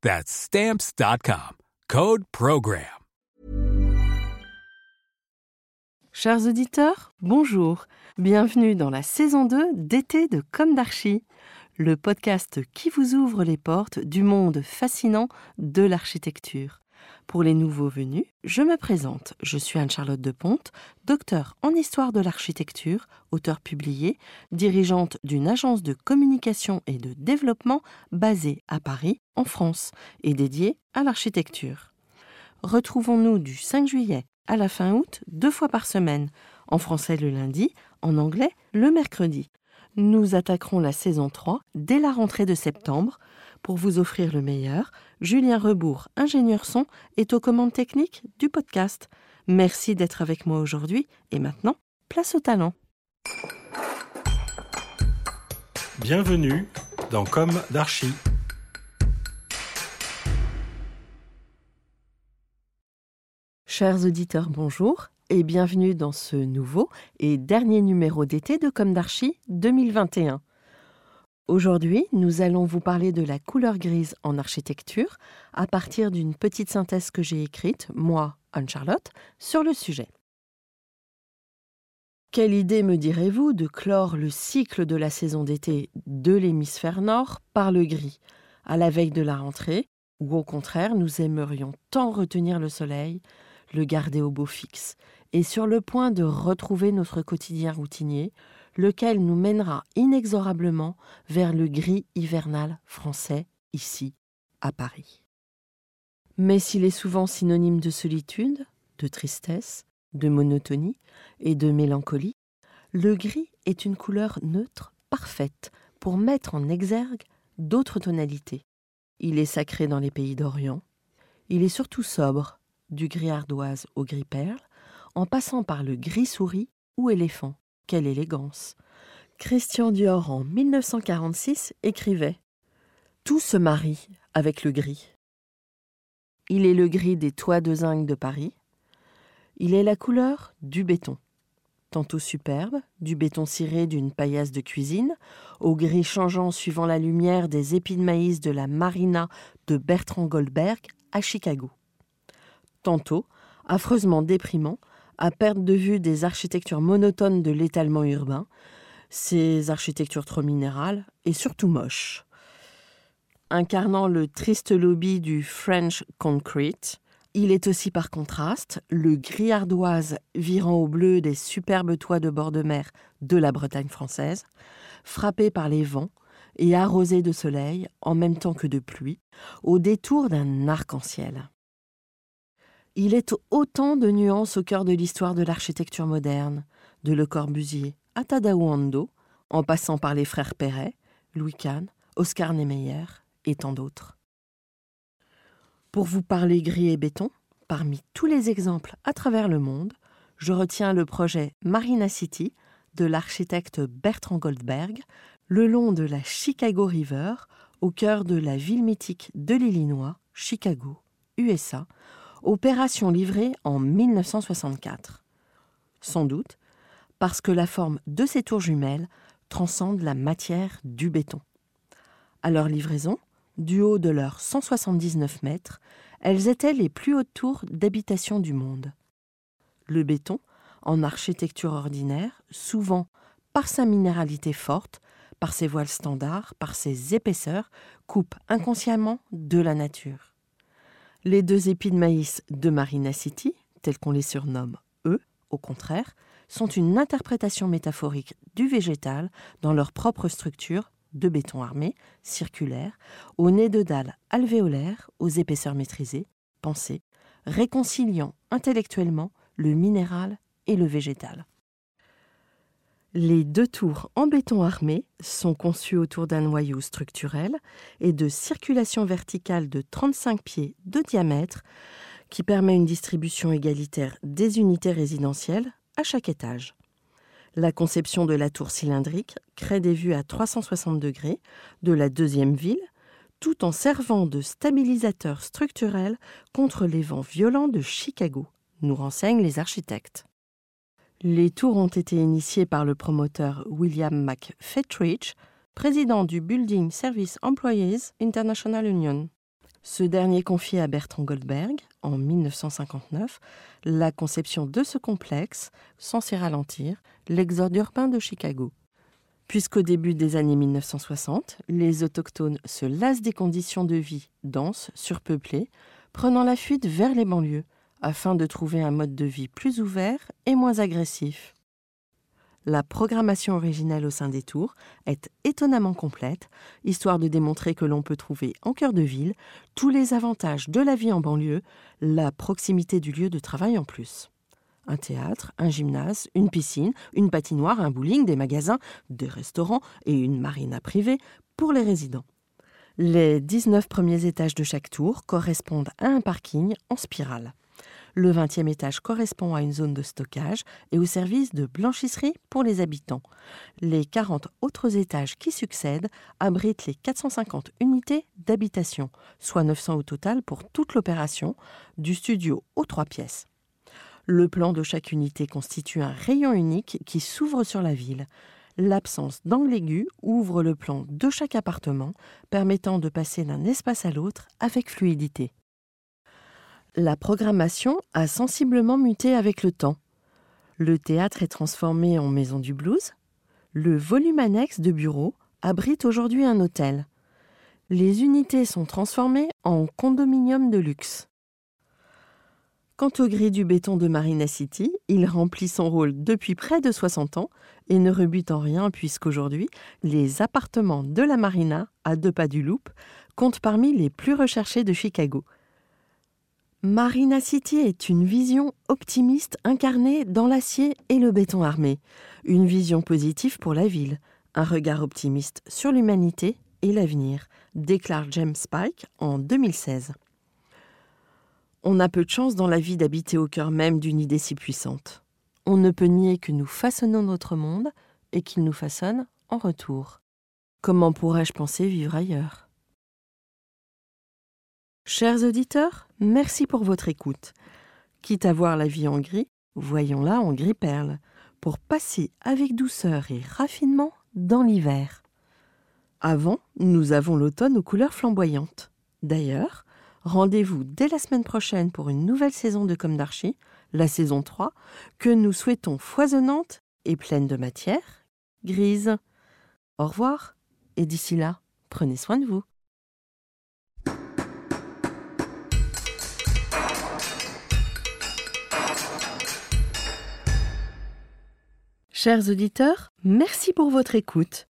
That's Stamps.com. Code PROGRAM. Chers auditeurs, bonjour. Bienvenue dans la saison 2 d'été de Comme d'Archie, le podcast qui vous ouvre les portes du monde fascinant de l'architecture. Pour les nouveaux venus, je me présente. Je suis Anne-Charlotte de Ponte, docteur en histoire de l'architecture, auteur publié, dirigeante d'une agence de communication et de développement basée à Paris, en France, et dédiée à l'architecture. Retrouvons-nous du 5 juillet à la fin août, deux fois par semaine, en français le lundi, en anglais le mercredi. Nous attaquerons la saison 3 dès la rentrée de septembre. Pour vous offrir le meilleur, Julien Rebourg, ingénieur son, est aux commandes techniques du podcast. Merci d'être avec moi aujourd'hui et maintenant, place au talent. Bienvenue dans Comme d'Archie. Chers auditeurs, bonjour et bienvenue dans ce nouveau et dernier numéro d'été de Comme d'Archie 2021. Aujourd'hui, nous allons vous parler de la couleur grise en architecture à partir d'une petite synthèse que j'ai écrite, moi, Anne-Charlotte, sur le sujet. Quelle idée, me direz-vous, de clore le cycle de la saison d'été de l'hémisphère nord par le gris, à la veille de la rentrée, ou au contraire, nous aimerions tant retenir le soleil, le garder au beau fixe, et sur le point de retrouver notre quotidien routinier, lequel nous mènera inexorablement vers le gris hivernal français, ici, à Paris. Mais s'il est souvent synonyme de solitude, de tristesse, de monotonie et de mélancolie, le gris est une couleur neutre parfaite pour mettre en exergue d'autres tonalités. Il est sacré dans les pays d'Orient. Il est surtout sobre, du gris ardoise au gris perle, en passant par le gris souris ou éléphant. Quelle élégance Christian Dior en 1946 écrivait Tout se marie avec le gris. Il est le gris des toits de zinc de Paris. Il est la couleur du béton. Tantôt superbe, du béton ciré d'une paillasse de cuisine, au gris changeant suivant la lumière des épis de maïs de la marina de Bertrand Goldberg à Chicago. Tantôt, affreusement déprimant, à perte de vue des architectures monotones de l'étalement urbain, ces architectures trop minérales et surtout moches. Incarnant le triste lobby du French Concrete, il est aussi par contraste le gris ardoise virant au bleu des superbes toits de bord de mer de la Bretagne française, frappé par les vents et arrosé de soleil en même temps que de pluie, au détour d'un arc-en-ciel. Il est autant de nuances au cœur de l'histoire de l'architecture moderne, de Le Corbusier à Tadao en passant par les frères Perret, Louis Kahn, Oscar Niemeyer et tant d'autres. Pour vous parler gris et béton, parmi tous les exemples à travers le monde, je retiens le projet Marina City de l'architecte Bertrand Goldberg, le long de la Chicago River, au cœur de la ville mythique de l'Illinois, Chicago, USA, opération livrée en 1964. Sans doute parce que la forme de ces tours jumelles transcende la matière du béton. À leur livraison, du haut de leurs 179 mètres, elles étaient les plus hautes tours d'habitation du monde. Le béton, en architecture ordinaire, souvent par sa minéralité forte, par ses voiles standards, par ses épaisseurs, coupe inconsciemment de la nature. Les deux épis de maïs de Marina City, tels qu'on les surnomme au contraire, sont une interprétation métaphorique du végétal dans leur propre structure de béton armé, circulaire, au nez de dalles alvéolaires, aux épaisseurs maîtrisées, pensées, réconciliant intellectuellement le minéral et le végétal. Les deux tours en béton armé sont conçues autour d'un noyau structurel et de circulation verticale de 35 pieds de diamètre qui permet une distribution égalitaire des unités résidentielles à chaque étage. La conception de la tour cylindrique crée des vues à 360 degrés de la deuxième ville, tout en servant de stabilisateur structurel contre les vents violents de Chicago, nous renseignent les architectes. Les tours ont été initiées par le promoteur William McFettridge, président du Building Service Employees International Union. Ce dernier confie à Bertrand Goldberg, en 1959, la conception de ce complexe, censé ralentir l'exode urbain de Chicago. Puisqu'au début des années 1960, les autochtones se lassent des conditions de vie denses, surpeuplées, prenant la fuite vers les banlieues, afin de trouver un mode de vie plus ouvert et moins agressif. La programmation originelle au sein des tours est étonnamment complète, histoire de démontrer que l'on peut trouver en cœur de ville tous les avantages de la vie en banlieue, la proximité du lieu de travail en plus. Un théâtre, un gymnase, une piscine, une patinoire, un bowling, des magasins, des restaurants et une marina privée pour les résidents. Les 19 premiers étages de chaque tour correspondent à un parking en spirale. Le 20e étage correspond à une zone de stockage et au service de blanchisserie pour les habitants. Les 40 autres étages qui succèdent abritent les 450 unités d'habitation, soit 900 au total pour toute l'opération, du studio aux trois pièces. Le plan de chaque unité constitue un rayon unique qui s'ouvre sur la ville. L'absence d'angle aigu ouvre le plan de chaque appartement, permettant de passer d'un espace à l'autre avec fluidité la programmation a sensiblement muté avec le temps. Le théâtre est transformé en maison du blues. Le volume annexe de bureaux abrite aujourd'hui un hôtel. Les unités sont transformées en condominium de luxe. Quant au gris du béton de Marina City, il remplit son rôle depuis près de 60 ans et ne rebute en rien puisqu'aujourd'hui, les appartements de la Marina, à deux pas du Loop, comptent parmi les plus recherchés de Chicago – Marina City est une vision optimiste incarnée dans l'acier et le béton armé, une vision positive pour la ville, un regard optimiste sur l'humanité et l'avenir, déclare James Spike en 2016. On a peu de chance dans la vie d'habiter au cœur même d'une idée si puissante. On ne peut nier que nous façonnons notre monde et qu'il nous façonne en retour. Comment pourrais-je penser vivre ailleurs? Chers auditeurs, merci pour votre écoute. Quitte à voir la vie en gris, voyons-la en gris perle, pour passer avec douceur et raffinement dans l'hiver. Avant, nous avons l'automne aux couleurs flamboyantes. D'ailleurs, rendez-vous dès la semaine prochaine pour une nouvelle saison de Comme d'Archie, la saison 3, que nous souhaitons foisonnante et pleine de matière, grise. Au revoir, et d'ici là, prenez soin de vous. Chers auditeurs, merci pour votre écoute.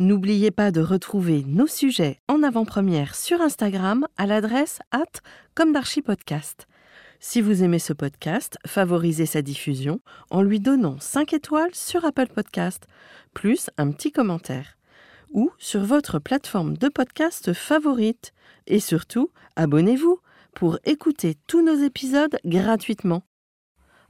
N'oubliez pas de retrouver nos sujets en avant-première sur Instagram à l'adresse at comme. Si vous aimez ce podcast, favorisez sa diffusion en lui donnant 5 étoiles sur Apple Podcast, plus un petit commentaire, ou sur votre plateforme de podcast favorite. Et surtout, abonnez-vous pour écouter tous nos épisodes gratuitement.